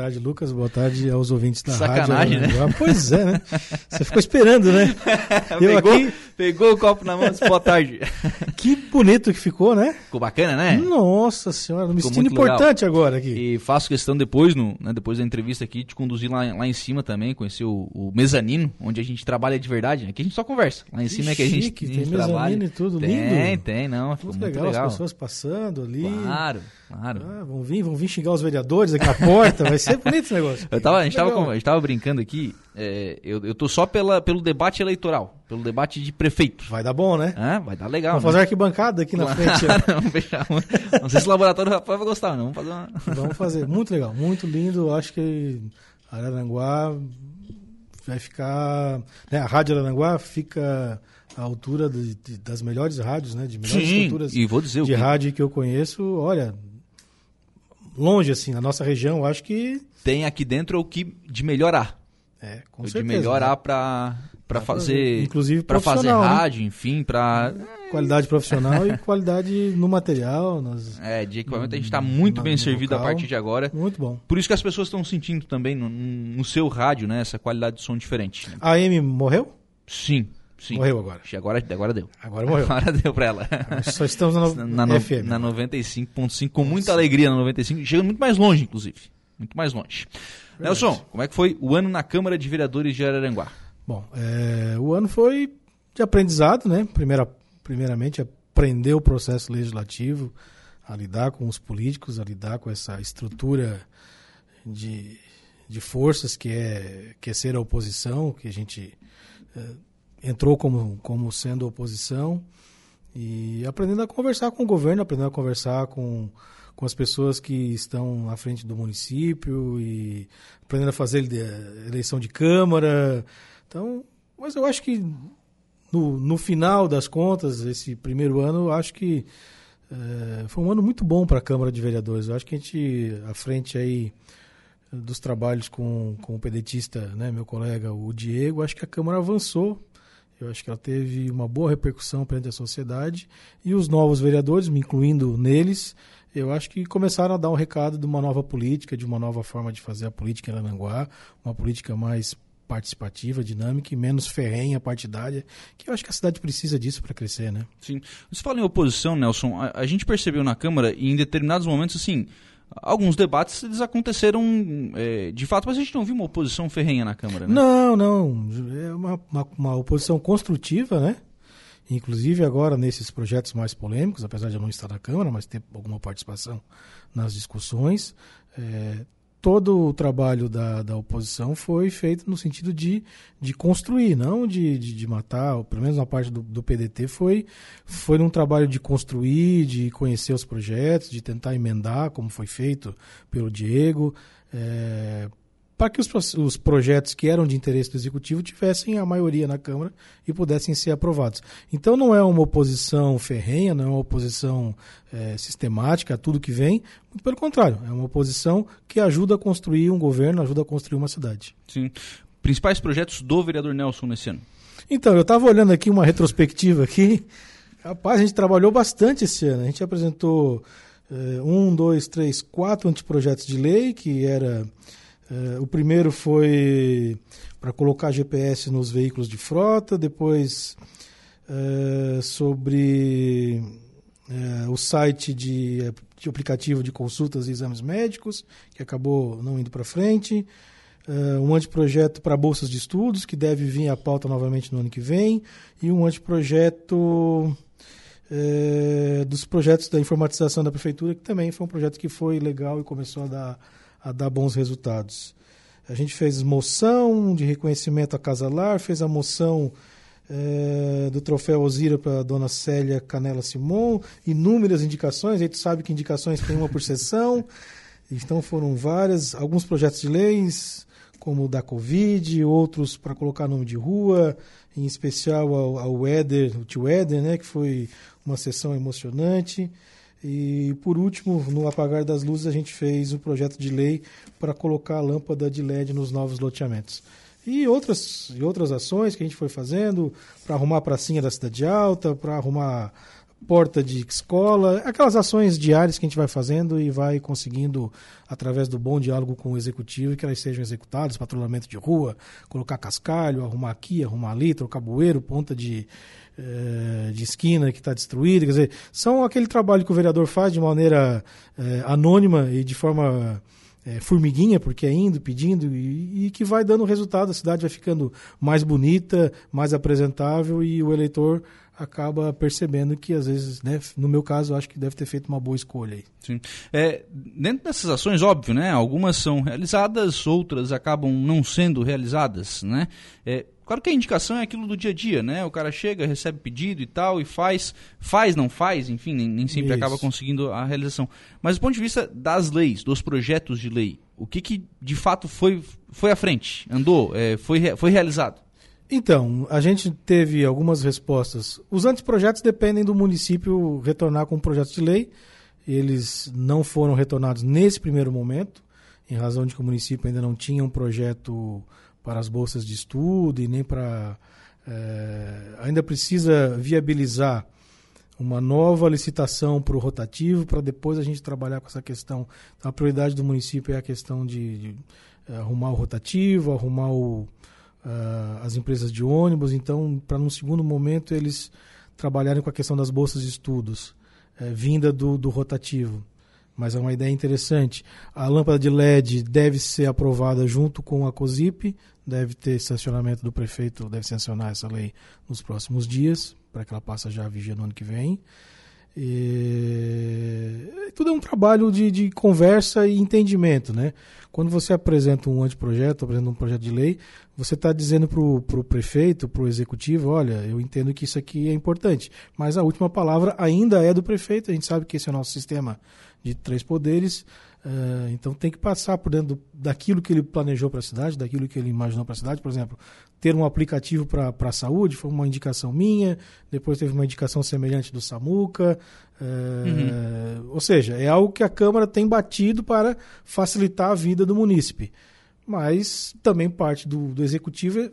Boa tarde, Lucas. Boa tarde aos ouvintes da Sacanagem, rádio. né? Pois é, né? Você ficou esperando, né? Eu pegou, aqui- pegou o copo na mão e disse boa tarde. Que bonito que ficou, né? Ficou bacana, né? Nossa senhora, me sentindo muito legal. importante agora aqui. E faço questão depois, no, né, depois da entrevista aqui, te conduzir lá, lá em cima também, conhecer o, o mezanino, onde a gente trabalha de verdade. né? Aqui a gente só conversa. Lá em cima é que a gente, chique, a tem gente mezanino trabalha. e tudo, tem, lindo. tem, não. Ficou Muito muito legal, legal. as pessoas passando ali. Claro, claro. Ah, vão vir, vão vir xingar os vereadores aqui na porta. Vai ser bonito esse negócio. Eu tava, a, gente tava, Legal. com- a gente tava brincando aqui, é, eu, eu tô só pela, pelo debate eleitoral, pelo debate de prefeito. Vai dar bom, né? Ah, vai dar legal. Vamos né? fazer arquibancada aqui na frente. Vamos fechar Não sei se o laboratório do Rafael vai gostar, não. Vamos fazer uma. Vamos fazer. Muito legal, muito lindo. Acho que Araranguá vai ficar. né, a Rádio Araranguá fica à altura de- de- das melhores rádios, né? De melhores estruturas e vou dizer o de que rádio que eu conheço. Olha, longe assim, na nossa região, eu acho que. tem aqui dentro é o que de melhorar. É, com de certeza. melhorar né? pra Pra fazer. Inclusive pra fazer né? rádio, enfim, pra. Qualidade profissional e qualidade no material. Nas... É, de equipamento a gente tá muito Na- bem servido a local. partir de agora. Muito bom. Por isso que as pessoas estão sentindo também no, no seu rádio, né? Essa qualidade de som diferente. né? A Amy morreu? Sim, sim. Morreu agora. Agora, agora deu. Agora morreu. Agora deu pra ela. Só estamos na, na, no- FM. na 95.5, com muita alegria na 95, chegando muito mais longe, inclusive. Muito mais longe. Nelson, como é que foi o ano na Câmara de Vereadores de Araranguá? Bom, é, o ano foi de aprendizado, né? Primeira, primeiramente, aprender o processo legislativo, a lidar com os políticos, a lidar com essa estrutura de, de forças que é, que é ser a oposição, que a gente é, entrou como, como sendo oposição, e aprendendo a conversar com o governo, aprendendo a conversar com, com as pessoas que estão à frente do município e aprendendo a fazer ele- eleição de câmara. Então, mas eu acho que no, no final das contas, esse primeiro ano, acho que eh, foi um ano muito bom para a Câmara de Vereadores. Eu acho que a gente, à frente aí dos trabalhos com, com o pedetista, né, meu colega, o Diego, acho que a Câmara avançou. Eu acho que ela teve uma boa repercussão perante a sociedade e os novos vereadores, me incluindo neles, eu acho que começaram a dar um recado de uma nova política, de uma nova forma de fazer a política em Aranguá, uma política mais participativa, dinâmica e menos ferrenha, partidária, que eu acho que a cidade precisa disso para crescer, né? Sim. Você fala em oposição, Nelson. A, a gente percebeu na Câmara, em determinados momentos, assim, alguns debates eles aconteceram é, de fato, mas a gente não viu uma oposição ferrenha na Câmara, né? Não, não. É uma, uma, uma oposição construtiva, né? Inclusive agora nesses projetos mais polêmicos, apesar de eu não estar na Câmara, mas ter alguma participação nas discussões, é, todo o trabalho da, da oposição foi feito no sentido de, de construir, não de, de, de matar, pelo menos na parte do, do PDT foi, foi um trabalho de construir, de conhecer os projetos, de tentar emendar, como foi feito pelo Diego, é, para que os, os projetos que eram de interesse do executivo tivessem a maioria na Câmara e pudessem ser aprovados. Então não é uma oposição ferrenha, não é uma oposição eh, sistemática a tudo que vem, muito pelo contrário, é uma oposição que ajuda a construir um governo, ajuda a construir uma cidade. Sim. Principais projetos do vereador Nelson nesse ano. Então, eu estava olhando aqui uma retrospectiva aqui. Rapaz, a gente trabalhou bastante esse ano. A gente apresentou eh, um, dois, três, quatro anteprojetos de lei, que era. Eh, o primeiro foi para colocar GPS nos veículos de frota, depois eh, sobre eh, o site de, de aplicativo de consultas e exames médicos, que acabou não indo para frente. Um anteprojeto para bolsas de estudos, que deve vir à pauta novamente no ano que vem, e um anteprojeto dos projetos da informatização da prefeitura, que também foi um projeto que foi legal e começou a dar, a dar bons resultados. A gente fez moção de reconhecimento a Casalar, fez a moção eh, do troféu Osira para a dona Célia Canela Simon, inúmeras indicações, a gente sabe que indicações tem uma por sessão, então foram várias, alguns projetos de leis, como o da Covid, outros para colocar nome de rua, em especial ao, ao Éder, o tio Éder, né, que foi uma sessão emocionante. E por último, no apagar das luzes, a gente fez o projeto de lei para colocar a lâmpada de LED nos novos loteamentos. E outras, e outras ações que a gente foi fazendo para arrumar a pracinha da Cidade Alta, para arrumar porta de escola, aquelas ações diárias que a gente vai fazendo e vai conseguindo, através do bom diálogo com o executivo, que elas sejam executadas, patrulhamento de rua, colocar cascalho, arrumar aqui, arrumar ali, trocar bueiro, ponta de, eh, de esquina que está destruída, quer dizer, são aquele trabalho que o vereador faz de maneira eh, anônima e de forma é, formiguinha, porque é indo, pedindo, e, e, que vai dando resultado. A cidade vai ficando mais bonita, mais apresentável, e o eleitor acaba percebendo que, às vezes, né, no meu caso, acho que deve ter feito uma boa escolha aí. Sim. É, dentro dessas ações, óbvio, né? Algumas são realizadas, outras acabam não sendo realizadas, né? É, Claro que a indicação é aquilo do dia a dia, né? O cara chega, recebe pedido e tal, e faz, faz, não faz, enfim, nem, nem sempre Isso. acaba conseguindo a realização. Mas do ponto de vista das leis, dos projetos de lei, o que, que de fato foi, foi à frente, andou, é, foi, foi realizado? Então, a gente teve algumas respostas. Os anteprojetos dependem do município retornar com um projeto de lei. Eles não foram retornados nesse primeiro momento, em razão de que o município ainda não tinha um projeto para as bolsas de estudo e nem para. É, ainda precisa viabilizar uma nova licitação para o rotativo, para depois a gente trabalhar com essa questão. Então, a prioridade do município é a questão de, de é, arrumar o rotativo, arrumar o, uh, as empresas de ônibus. Então, para num segundo momento eles trabalharem com a questão das bolsas de estudos, é, vinda do, do rotativo mas é uma ideia interessante. A lâmpada de LED deve ser aprovada junto com a COSIP, deve ter sancionamento do prefeito, deve sancionar essa lei nos próximos dias, para que ela passe já a vigia no ano que vem. E... Tudo é um trabalho de, de, conversa e entendimento, né? Quando você apresenta um anteprojeto, apresenta um projeto de lei, você está dizendo para o prefeito, para o executivo, olha, eu entendo que isso aqui é importante, mas a última palavra ainda é do prefeito. A gente sabe que esse é o nosso sistema de três poderes. Uh, então tem que passar por dentro do, daquilo que ele planejou para a cidade, daquilo que ele imaginou para a cidade. Por exemplo, ter um aplicativo para a saúde foi uma indicação minha, depois teve uma indicação semelhante do Samuca. Uh, uhum. Ou seja, é algo que a Câmara tem batido para facilitar a vida do munícipe. Mas também parte do, do Executivo é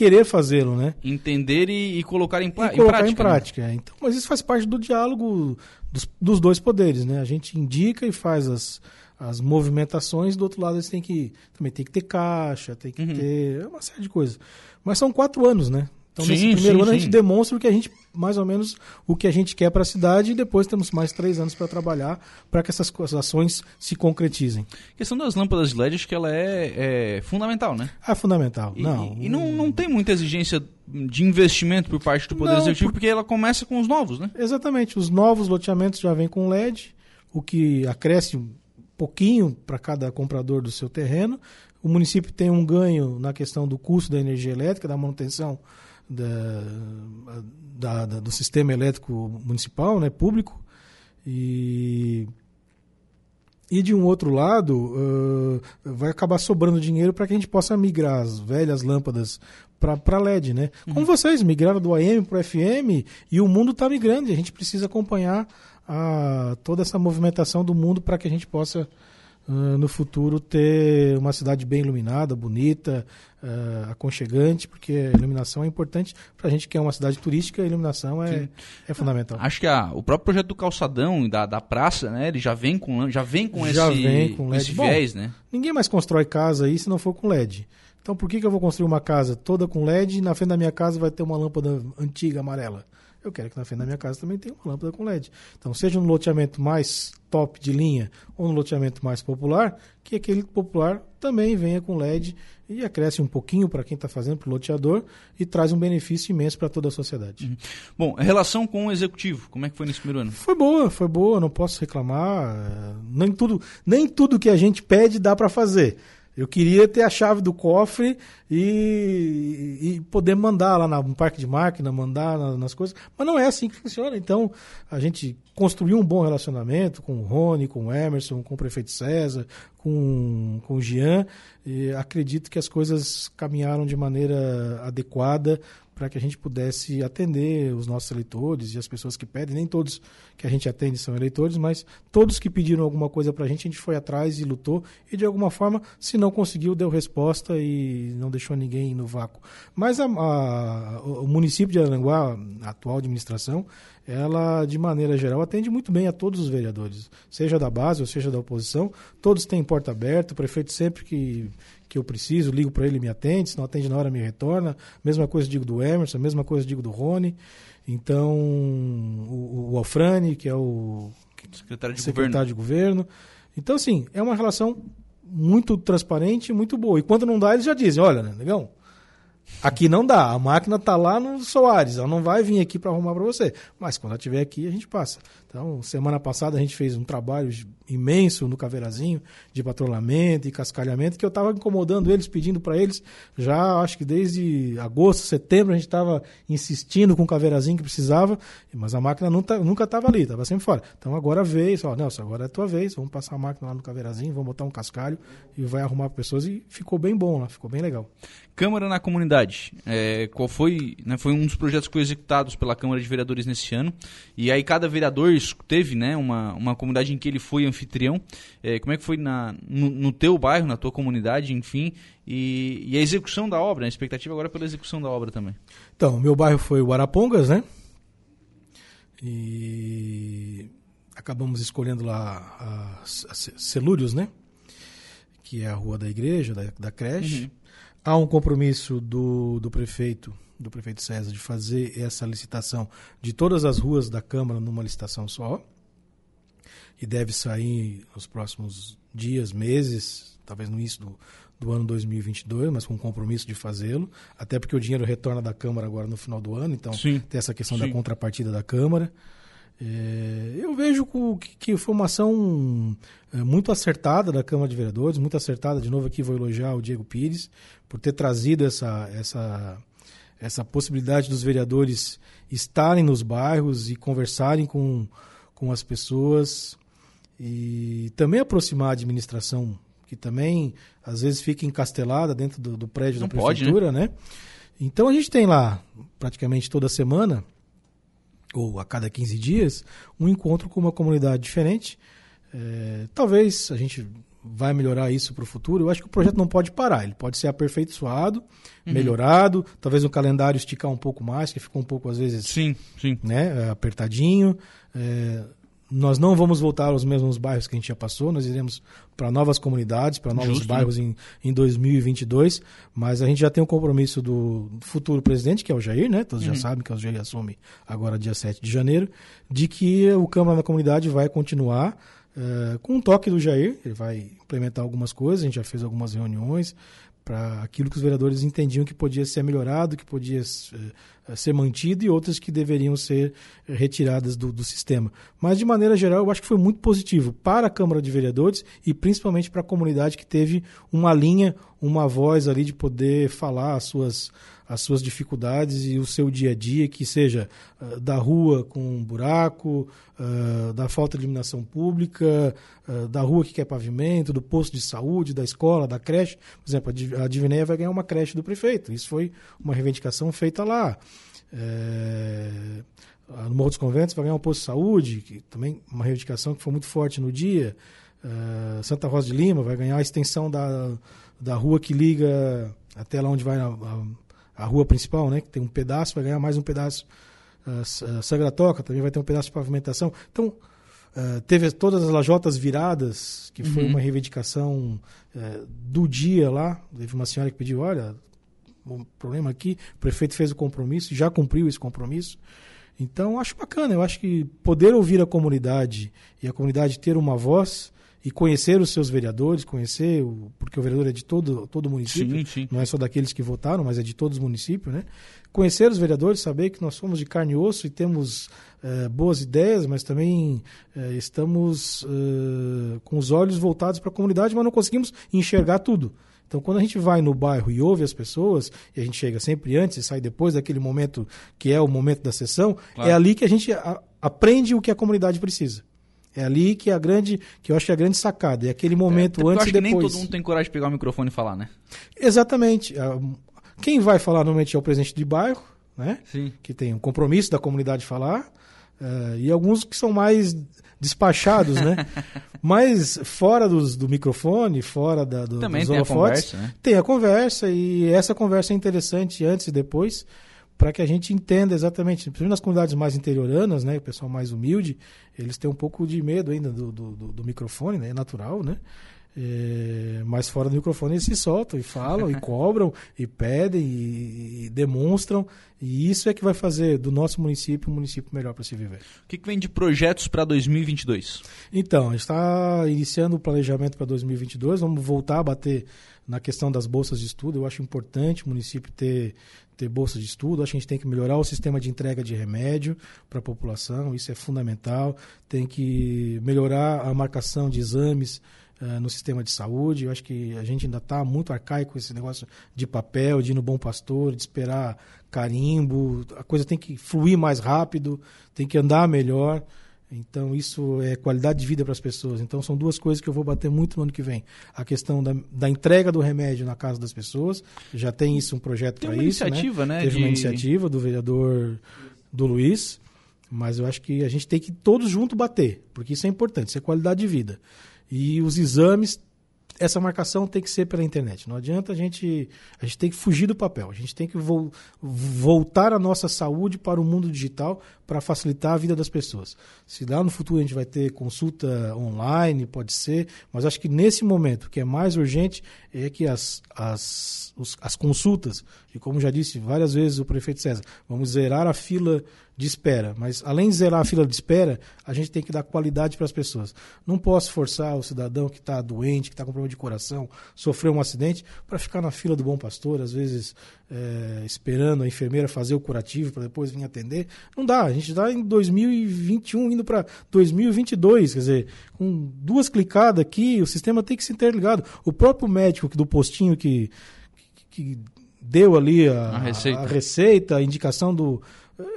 querer fazê-lo, né? Entender e, e colocar em, e colocar em prática. Em prática né? é. então, mas isso faz parte do diálogo dos, dos, dois poderes, né? A gente indica e faz as, as movimentações, do outro lado eles têm que também tem que ter caixa, tem que uhum. ter uma série de coisas. Mas são quatro anos, né? Então, sim, nesse primeiro sim, ano, sim. a gente demonstra o que a gente, mais ou menos, o que a gente quer para a cidade e depois temos mais três anos para trabalhar para que essas ações se concretizem. A questão das lâmpadas de LED, acho que ela é, é fundamental, né? É fundamental. E, não, e não, não tem muita exigência de investimento por parte do Poder não, Executivo, porque ela começa com os novos, né? Exatamente. Os novos loteamentos já vêm com LED, o que acresce um pouquinho para cada comprador do seu terreno. O município tem um ganho na questão do custo da energia elétrica, da manutenção da, da, do sistema elétrico municipal, né, público, e, e de um outro lado, uh, vai acabar sobrando dinheiro para que a gente possa migrar as velhas lâmpadas para LED, né? Uhum. Como vocês migraram do AM para o FM e o mundo está migrando e a gente precisa acompanhar a, toda essa movimentação do mundo para que a gente possa uh, no futuro ter uma cidade bem iluminada, bonita, uh, aconchegante, porque a iluminação é importante para a gente que é uma cidade turística, a iluminação é, é fundamental. Acho que a, o próprio projeto do calçadão e da, da praça, né, ele já vem com, já vem com já esse, vem com LED. esse viés, Bom, né? Ninguém mais constrói casa aí se não for com LED. Então por que, que eu vou construir uma casa toda com LED e na frente da minha casa vai ter uma lâmpada antiga amarela? Eu quero que na frente da minha casa também tenha uma lâmpada com LED. Então, seja no loteamento mais top de linha ou no loteamento mais popular, que aquele popular também venha com LED e acresce um pouquinho para quem está fazendo, para o loteador, e traz um benefício imenso para toda a sociedade. Uhum. Bom, a relação com o executivo, como é que foi nesse primeiro ano? Foi boa, foi boa, não posso reclamar. Nem tudo, nem tudo que a gente pede dá para fazer. Eu queria ter a chave do cofre e, e poder mandar lá no parque de máquina, mandar nas coisas. Mas não é assim que funciona. Então, a gente construiu um bom relacionamento com o Rony, com o Emerson, com o prefeito César, com, com o Jean. E acredito que as coisas caminharam de maneira adequada para que a gente pudesse atender os nossos eleitores e as pessoas que pedem. Nem todos que a gente atende são eleitores, mas todos que pediram alguma coisa para a gente, a gente foi atrás e lutou. E de alguma forma, se não conseguiu, deu resposta e não deixou ninguém no vácuo. Mas a, a, o município de Aranguá, a atual administração, ela, de maneira geral, atende muito bem a todos os vereadores, seja da base ou seja da oposição. Todos têm porta aberta, o prefeito sempre que, que eu preciso, ligo para ele e me atende, se não atende na hora, me retorna. Mesma coisa digo do Emerson, mesma coisa digo do Rony. Então, o, o Alfrani, que é o secretário de secretário governo. de governo. Então, assim, é uma relação muito transparente, muito boa. E quando não dá, eles já dizem, olha, né, negão, Aqui não dá, a máquina está lá no Soares, ela não vai vir aqui para arrumar para você. Mas quando ela estiver aqui, a gente passa. Então, semana passada a gente fez um trabalho imenso no Caveirazinho de patrulhamento e cascalhamento, que eu estava incomodando eles, pedindo para eles, já acho que desde agosto, setembro, a gente estava insistindo com o Caveirazinho que precisava, mas a máquina nunca, estava ali, estava sempre fora. Então agora veio, ó, Nelson, agora é a tua vez, vamos passar a máquina lá no Caveirazinho, vamos botar um cascalho e vai arrumar para pessoas e ficou bem bom lá, ficou bem legal. Câmara na comunidade, é, qual foi, né, foi um dos projetos que foi executados pela Câmara de Vereadores nesse ano, e aí cada vereador teve né, uma, uma comunidade em que ele foi anfitrião. É, como é que foi na, no, no, teu bairro, na tua comunidade, enfim, e, e, a execução da obra, a expectativa agora é pela execução da obra também. Então, meu bairro foi o Arapongas, né? E acabamos escolhendo lá a, a Celúrios, né? Que é a rua da igreja, da, da creche. Uhum. Há um compromisso do, do prefeito, do prefeito César, de fazer essa licitação de todas as ruas da Câmara numa licitação só. E deve sair nos próximos dias, meses, talvez no início do, do ano 2022, mas com compromisso de fazê-lo. Até porque o dinheiro retorna da Câmara agora no final do ano, então Sim. tem essa questão Sim. da contrapartida da Câmara. É, eu vejo que, que foi uma ação é, muito acertada da Câmara de Vereadores, muito acertada. De novo aqui vou elogiar o Diego Pires por ter trazido essa, essa, essa possibilidade dos vereadores estarem nos bairros e conversarem com, com as pessoas e também aproximar a administração, que também às vezes fica encastelada dentro do, do prédio Não da prefeitura, pode, né? né? Então a gente tem lá praticamente toda semana ou a cada 15 dias, um encontro com uma comunidade diferente. É, talvez a gente vai melhorar isso para o futuro. Eu acho que o projeto não pode parar, ele pode ser aperfeiçoado, uhum. melhorado, talvez o calendário esticar um pouco mais, que ficou um pouco às vezes sim, sim. Né, apertadinho. É, nós não vamos voltar aos mesmos bairros que a gente já passou, nós iremos para novas comunidades, para novos Justo, bairros né? em, em 2022, mas a gente já tem um compromisso do futuro presidente, que é o Jair, né? Todos uhum. já sabem que o Jair assume agora dia 7 de janeiro, de que o Câmara da Comunidade vai continuar uh, com um toque do Jair, ele vai implementar algumas coisas, a gente já fez algumas reuniões, para aquilo que os vereadores entendiam que podia ser melhorado, que podia uh, ser mantido e outras que deveriam ser retiradas do, do, sistema. Mas, de maneira geral, eu acho que foi muito positivo para a Câmara de Vereadores e principalmente para a comunidade que teve uma linha, uma voz ali de poder falar as suas, as suas dificuldades e o seu dia a dia, que seja uh, da rua com um buraco, uh, da falta de iluminação pública, uh, da rua que quer pavimento, do posto de saúde, da escola, da creche. Por exemplo, a Divinéia vai ganhar uma creche do prefeito. Isso foi uma reivindicação feita lá. É, no Morro dos Conventos vai ganhar um posto de saúde, que também uma reivindicação que foi muito forte no dia. Santa Rosa de Lima vai ganhar a extensão da, da rua que liga até lá onde vai a, a a rua principal, né, que tem um pedaço, vai ganhar mais um pedaço. Uh, Sagra Toca também vai ter um pedaço de pavimentação. Então, uh, teve todas as lajotas viradas, que foi uhum. uma reivindicação uh, do dia lá. Teve uma senhora que pediu: olha, o problema aqui, o prefeito fez o compromisso, já cumpriu esse compromisso. Então, acho bacana, eu acho que poder ouvir a comunidade e a comunidade ter uma voz e conhecer os seus vereadores, conhecer, o, porque o vereador é de todo, todo o município, sim, sim. não é só daqueles que votaram, mas é de todos os municípios, né? Conhecer os vereadores, saber que nós somos de carne e osso e temos uh, boas ideias, mas também uh, estamos uh, com os olhos voltados para a comunidade, mas não conseguimos enxergar tudo. Então, quando a gente vai no bairro e ouve as pessoas, e a gente chega sempre antes e sai depois daquele momento que é o momento da sessão, claro. é ali que a gente a, aprende o que a comunidade precisa. É ali que é a grande, que eu acho que é a grande sacada. É aquele momento é, antes e depois. nem todo mundo tem coragem de pegar o microfone e falar, né? Exatamente. Ah, quem vai falar normalmente é o presidente de bairro, né? Sim. Que tem um compromisso da comunidade falar, uh, e alguns que são mais despachados, né? Mas fora dos, do microfone, fora da, do, Também dos tem a holofotes, conversa, né? tem a conversa e essa conversa é interessante antes e depois para que a gente entenda exatamente, principalmente nas comunidades mais interioranas, né, o pessoal mais humilde, eles têm um pouco de medo ainda do, do, do, microfone, né, é natural, né? É, mas fora do microfone eles se soltam e falam e cobram e pedem e, e, demonstram e isso é que vai fazer do nosso município um município melhor para se viver. O que, que vem de projetos para 2022? Então, está iniciando o planejamento para 2022, vamos voltar a bater na questão das bolsas de estudo. Eu acho importante o município ter, ter bolsas de estudo. Acho que a gente tem que melhorar o sistema de entrega de remédio para a população, isso é fundamental. Tem que melhorar a marcação de exames Uh, no sistema de saúde. Eu acho que a gente ainda está muito arcaico com esse negócio de papel, de ir no Bom Pastor, de esperar carimbo. A coisa tem que fluir mais rápido, tem que andar melhor. Então, isso é qualidade de vida para as pessoas. Então, são duas coisas que eu vou bater muito no ano que vem. A questão da, da entrega do remédio na casa das pessoas. Já tem isso, um projeto para isso. iniciativa, né? né? Teve de... uma iniciativa do vereador do Luiz. Mas eu acho que a gente tem que todos juntos bater, porque isso é importante, isso é qualidade de vida. E os exames, essa marcação tem que ser pela internet. Não adianta a gente. A gente tem que fugir do papel. A gente tem que vo, voltar a nossa saúde para o mundo digital para facilitar a vida das pessoas. Se lá no futuro a gente vai ter consulta online, pode ser, mas acho que nesse momento o que é mais urgente é que as, as, os, as consultas, e como já disse várias vezes o prefeito César, vamos zerar a fila de espera. Mas além de zerar a fila de espera, a gente tem que dar qualidade para as pessoas. Não posso forçar o cidadão que está doente, que está com problema de coração, sofreu um acidente, para ficar na fila do bom pastor, às vezes é, esperando a enfermeira fazer o curativo para depois vir atender. Não dá. A gente está em 2021 indo para 2022, quer dizer, com duas clicadas aqui, o sistema tem que ser interligado. O próprio médico do postinho que, que, que deu ali a, a, receita. a receita, a indicação do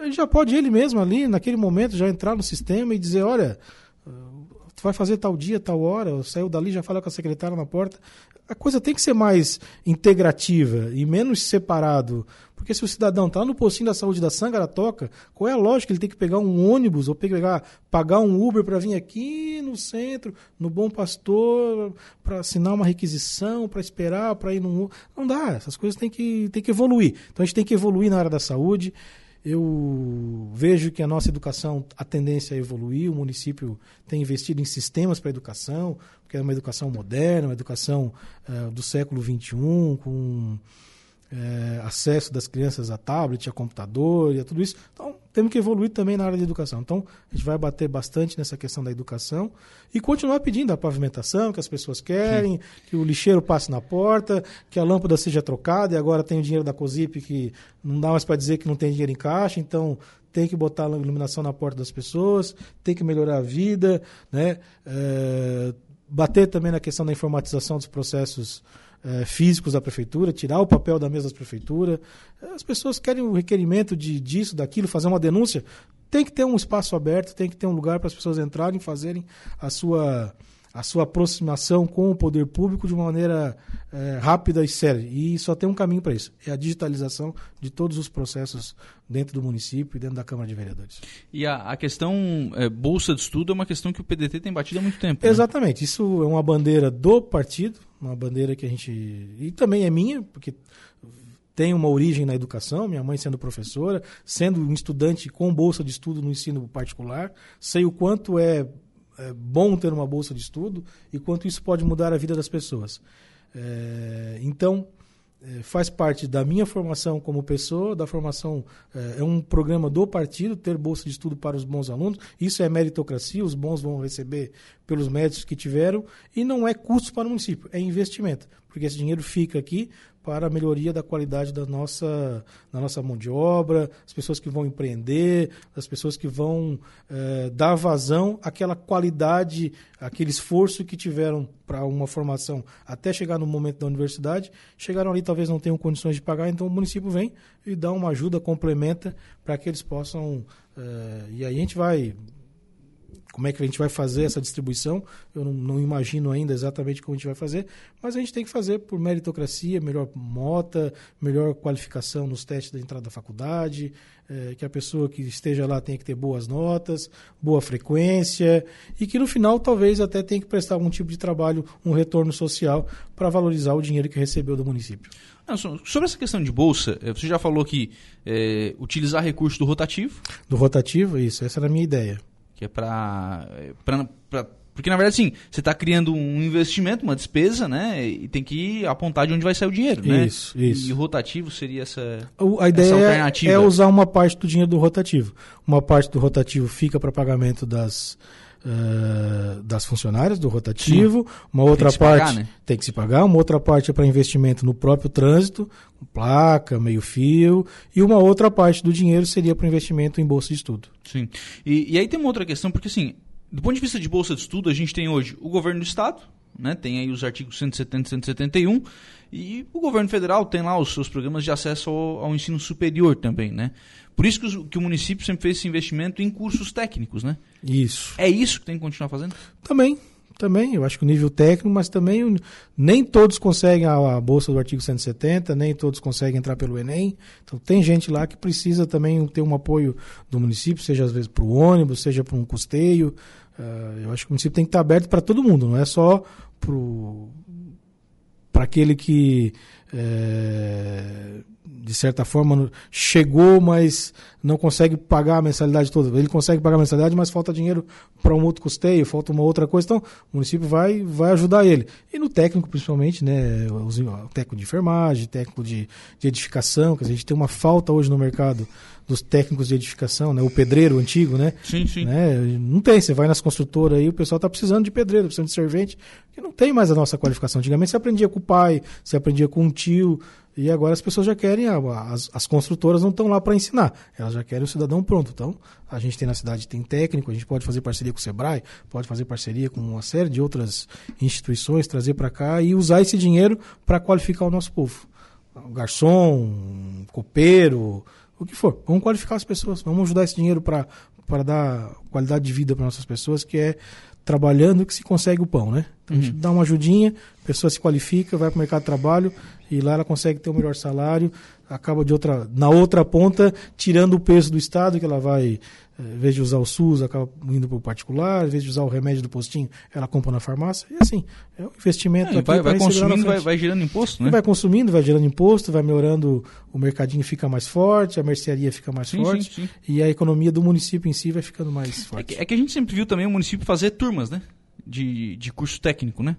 ele já pode ele mesmo ali, naquele momento, já entrar no sistema e dizer, olha, tu vai fazer tal dia, tal hora, saiu dali, já fala com a secretária na porta. A coisa tem que ser mais integrativa e menos separado. Porque se o cidadão está no postinho da saúde da Sangara Toca, qual é a lógica? Ele tem que pegar um ônibus ou pegar, pagar um Uber para vir aqui no centro, no Bom Pastor, para assinar uma requisição, para esperar, para ir num. Não dá, essas coisas têm que, têm que evoluir. Então a gente tem que evoluir na área da saúde eu vejo que a nossa educação, a tendência é evoluir, o município tem investido em sistemas para a educação, porque é uma educação moderna, uma educação uh, do século XXI, com é, acesso das crianças a tablet, a computador e a tudo isso. Então, temos que evoluir também na área de educação. Então, a gente vai bater bastante nessa questão da educação e continuar pedindo a pavimentação que as pessoas querem, Sim. que o lixeiro passe na porta, que a lâmpada seja trocada e agora tem o dinheiro da COSIP que não dá mais para dizer que não tem dinheiro em caixa, então tem que botar a iluminação na porta das pessoas, tem que melhorar a vida, né? É, bater também na questão da informatização dos processos é, físicos da prefeitura, tirar o papel da mesa da prefeitura. As pessoas querem o um requerimento de, disso, daquilo, fazer uma denúncia. Tem que ter um espaço aberto, tem que ter um lugar para as pessoas entrarem e fazerem a sua a sua aproximação com o poder público de uma maneira é, rápida e séria. E só tem um caminho para isso: é a digitalização de todos os processos dentro do município e dentro da Câmara de Vereadores. E a, a questão é, Bolsa de Estudo é uma questão que o PDT tem batido há muito tempo. Né? Exatamente. Isso é uma bandeira do partido, uma bandeira que a gente. E também é minha, porque tem uma origem na educação, minha mãe sendo professora, sendo um estudante com bolsa de estudo no ensino particular, sei o quanto é é bom ter uma bolsa de estudo e quanto isso pode mudar a vida das pessoas. É, então, faz parte da minha formação como pessoa, da formação. É, é, um programa do partido ter bolsa de estudo para os bons alunos. Isso é meritocracia, os bons vão receber pelos méritos que tiveram e não é custo para o município, é investimento, porque esse dinheiro fica aqui para a melhoria da qualidade da nossa, da nossa mão de obra, as pessoas que vão empreender, as pessoas que vão é, dar vazão àquela qualidade, aquele esforço que tiveram para uma formação até chegar no momento da universidade, chegaram ali talvez não tenham condições de pagar, então o município vem e dá uma ajuda, complementa para que eles possam. É, e aí a gente vai como é que a gente vai fazer essa distribuição. Eu não, não, imagino ainda exatamente como a gente vai fazer, mas a gente tem que fazer por meritocracia, melhor mota, melhor qualificação nos testes da entrada da faculdade, é, que a pessoa que esteja lá tenha que ter boas notas, boa frequência e que no final talvez até tenha que prestar algum tipo de trabalho, um retorno social para valorizar o dinheiro que recebeu do município. Não, sobre essa questão de bolsa, eh, você já falou que é, utilizar recurso do rotativo. Do rotativo, isso, essa era a minha ideia que é para porque na verdade sim, você está criando um investimento, uma despesa, né? E tem que apontar de onde vai sair o dinheiro, né? Isso, isso. E o rotativo seria essa A ideia essa alternativa. é usar uma parte do dinheiro do rotativo. Uma parte do rotativo fica para pagamento das uh, das funcionárias do rotativo, Sim. uma outra tem parte pagar, né? tem que se pagar, uma outra parte é para investimento no próprio trânsito, placa, meio fio, e uma outra parte do dinheiro seria para investimento em bolsa de estudo. Sim. E, e aí tem uma outra questão, porque assim, do ponto de vista de bolsa de estudo, a gente tem hoje o governo do estado, né? Tem aí os artigos 170 e 171 e o governo federal tem lá os seus programas de acesso ao, ao ensino superior também, né? Por isso que, os, que, o município sempre fez esse investimento em cursos técnicos, né? Isso. É isso que tem que continuar fazendo? Também, também. Eu acho que o nível técnico, mas também nem todos conseguem a, a, bolsa do artigo 170, nem todos conseguem entrar pelo Enem. Então tem gente lá que precisa também ter um apoio do município, seja às vezes para o ônibus, seja para um custeio. Uh, eu acho que o município tem que estar aberto para todo mundo, não é só para aquele que é, de certa forma, chegou, mas não consegue pagar a mensalidade toda. Ele consegue pagar a mensalidade, mas falta dinheiro para um outro custeio, falta uma outra coisa. Então, o município vai, vai ajudar ele. E no técnico, principalmente, né, o técnico de enfermagem, técnico de, de edificação, que a gente tem uma falta hoje no mercado dos técnicos de edificação, né? O pedreiro antigo, né? Sim, sim. Né? Não tem, você vai nas construtoras aí, o pessoal está precisando de pedreiro, precisando de servente, que não tem mais a nossa qualificação. Antigamente você aprendia com o pai, você aprendia com um tio, e agora as pessoas já querem, as, as construtoras não estão lá para ensinar, elas já querem o cidadão pronto. Então, a gente tem na cidade, tem técnico, a gente pode fazer parceria com o Sebrae, pode fazer parceria com uma série de outras instituições, trazer para cá e usar esse dinheiro para qualificar o nosso povo. O garçom, copeiro, o que for. Vamos qualificar as pessoas, vamos ajudar esse dinheiro para dar qualidade de vida para nossas pessoas, que é trabalhando que se consegue o pão, né? Então, uhum. a gente uhum. dá uma ajudinha, a pessoa se qualifica, vai para o mercado de trabalho e lá ela consegue ter o um melhor salário, acaba de outra, na outra ponta, tirando o peso do Estado, que ela vai, eh, em vez de usar o SUS, acaba indo para o particular, em vez de usar o remédio do postinho, ela compra na farmácia, e assim, é um investimento. É, vai, vai consumindo, vai, vai, gerando imposto, né? Vai consumindo, vai gerando imposto, vai melhorando, o mercadinho fica mais forte, a mercearia fica mais sim, forte, sim, sim. e a economia do município em si vai ficando mais forte. É que, é que a gente sempre viu também o município fazer turmas, né? De, de curso técnico, né?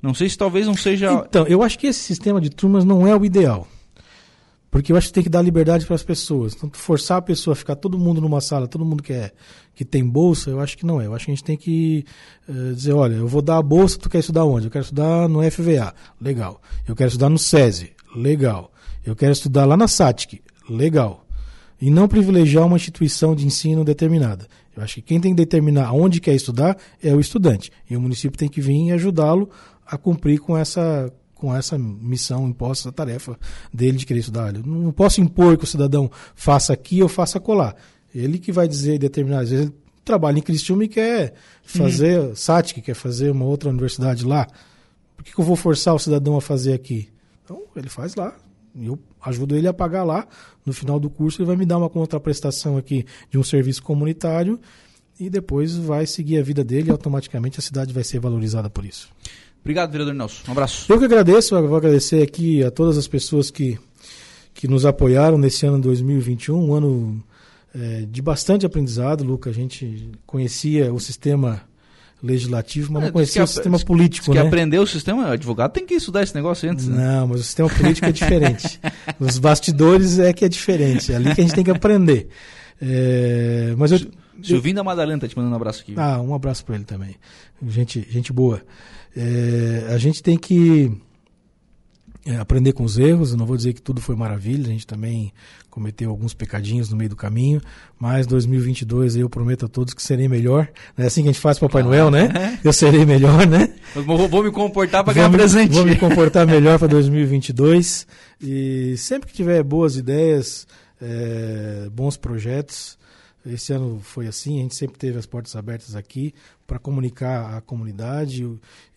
Não sei se talvez não seja. Então, eu acho que esse sistema de turmas não é o ideal. Porque eu acho que tem que dar liberdade para as pessoas. Então, forçar a pessoa a ficar todo mundo numa sala, todo mundo que, é, que tem bolsa, eu acho que não é. Eu acho que a gente tem que uh, dizer, olha, eu vou dar a bolsa, tu quer estudar onde? Eu quero estudar no FVA, legal. Eu quero estudar no SESI, legal. Eu quero estudar lá na SATIC, legal. E não privilegiar uma instituição de ensino determinada. Eu acho que quem tem que determinar onde quer estudar é o estudante. E o município tem que vir e ajudá-lo a cumprir com essa com essa missão imposta, essa tarefa dele de querer estudar. Eu não posso impor que o cidadão faça aqui ou faça colar. Ele que vai dizer e determinar. Às vezes ele trabalha em Cristiúma e quer fazer uhum. SATIC, quer fazer uma outra universidade lá. Por que, que eu vou forçar o cidadão a fazer aqui? Então, ele faz lá. Eu ajudo ele a pagar lá. No final do curso, ele vai me dar uma contraprestação aqui de um serviço comunitário e depois vai seguir a vida dele e automaticamente a cidade vai ser valorizada por isso. Obrigado, vereador Nelson. Um abraço. Eu que agradeço, eu vou agradecer aqui a todas as pessoas que, que nos apoiaram nesse ano 2021, um ano é, de bastante aprendizado, Luca. A gente conhecia o sistema legislativo, mas é, não conhecia o sistema político. Que né? aprender o sistema, advogado tem que estudar esse negócio antes. Né? Não, mas o sistema político é diferente. Os bastidores é que é diferente, é ali que a gente tem que aprender. É, mas eu, Silvinho da Madalena tá te mandando um abraço aqui. Ah, um abraço para ele também. Gente, gente boa. É, a gente tem que é, aprender com os erros. Eu não vou dizer que tudo foi maravilha, a gente também cometeu alguns pecadinhos no meio do caminho, mas 2022 eu prometo a todos que serei melhor. É assim que a gente faz Papai Noel, né? Eu serei melhor, né? Eu vou, vou me comportar para ganhar presente. Vou me comportar melhor para 2022 e sempre que tiver boas ideias, é, bons projetos, Esse ano foi assim, a gente sempre teve as portas abertas aqui para comunicar à comunidade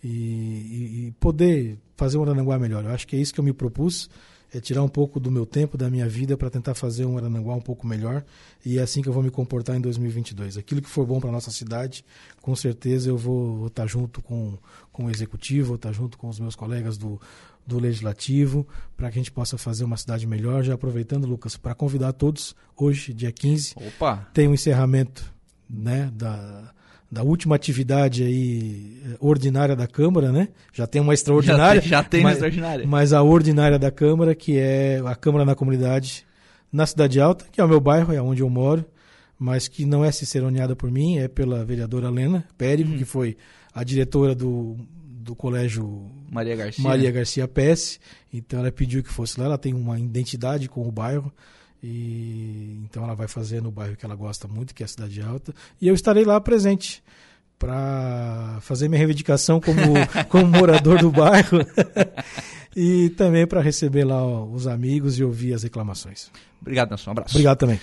e, e, e, poder fazer um Arananguá melhor. Eu acho que é isso que eu me propus, é tirar um pouco do meu tempo, da minha vida, para tentar fazer um Arananguá um pouco melhor. E é assim que eu vou me comportar em 2022. Aquilo que for bom para nossa cidade, com certeza eu vou estar junto com, com o executivo, estar junto com os meus colegas do, do Legislativo, para que a gente possa fazer uma cidade melhor. Já aproveitando, Lucas, para convidar todos, hoje, dia 15, Opa. tem o um encerramento né, da, da última atividade aí eh, ordinária da Câmara, né? Já tem uma extraordinária. Já tem, já tem mas, uma extraordinária. Mas a ordinária da Câmara, que é a Câmara na Comunidade, na Cidade Alta, que é o meu bairro, é onde eu moro, mas que não é ciceroneada por mim, é pela vereadora Lena Périco, uhum. que foi a diretora do, do colégio Maria Garcia. Maria Garcia Pesce. Então ela pediu que fosse lá, ela tem uma identidade com o bairro. E então ela vai fazer no bairro que ela gosta muito, que é a Cidade Alta, e eu estarei lá presente para fazer minha reivindicação como, como morador do bairro e também para receber lá ó, os amigos e ouvir as reclamações. Obrigado, Nelson. Um abraço. Obrigado também.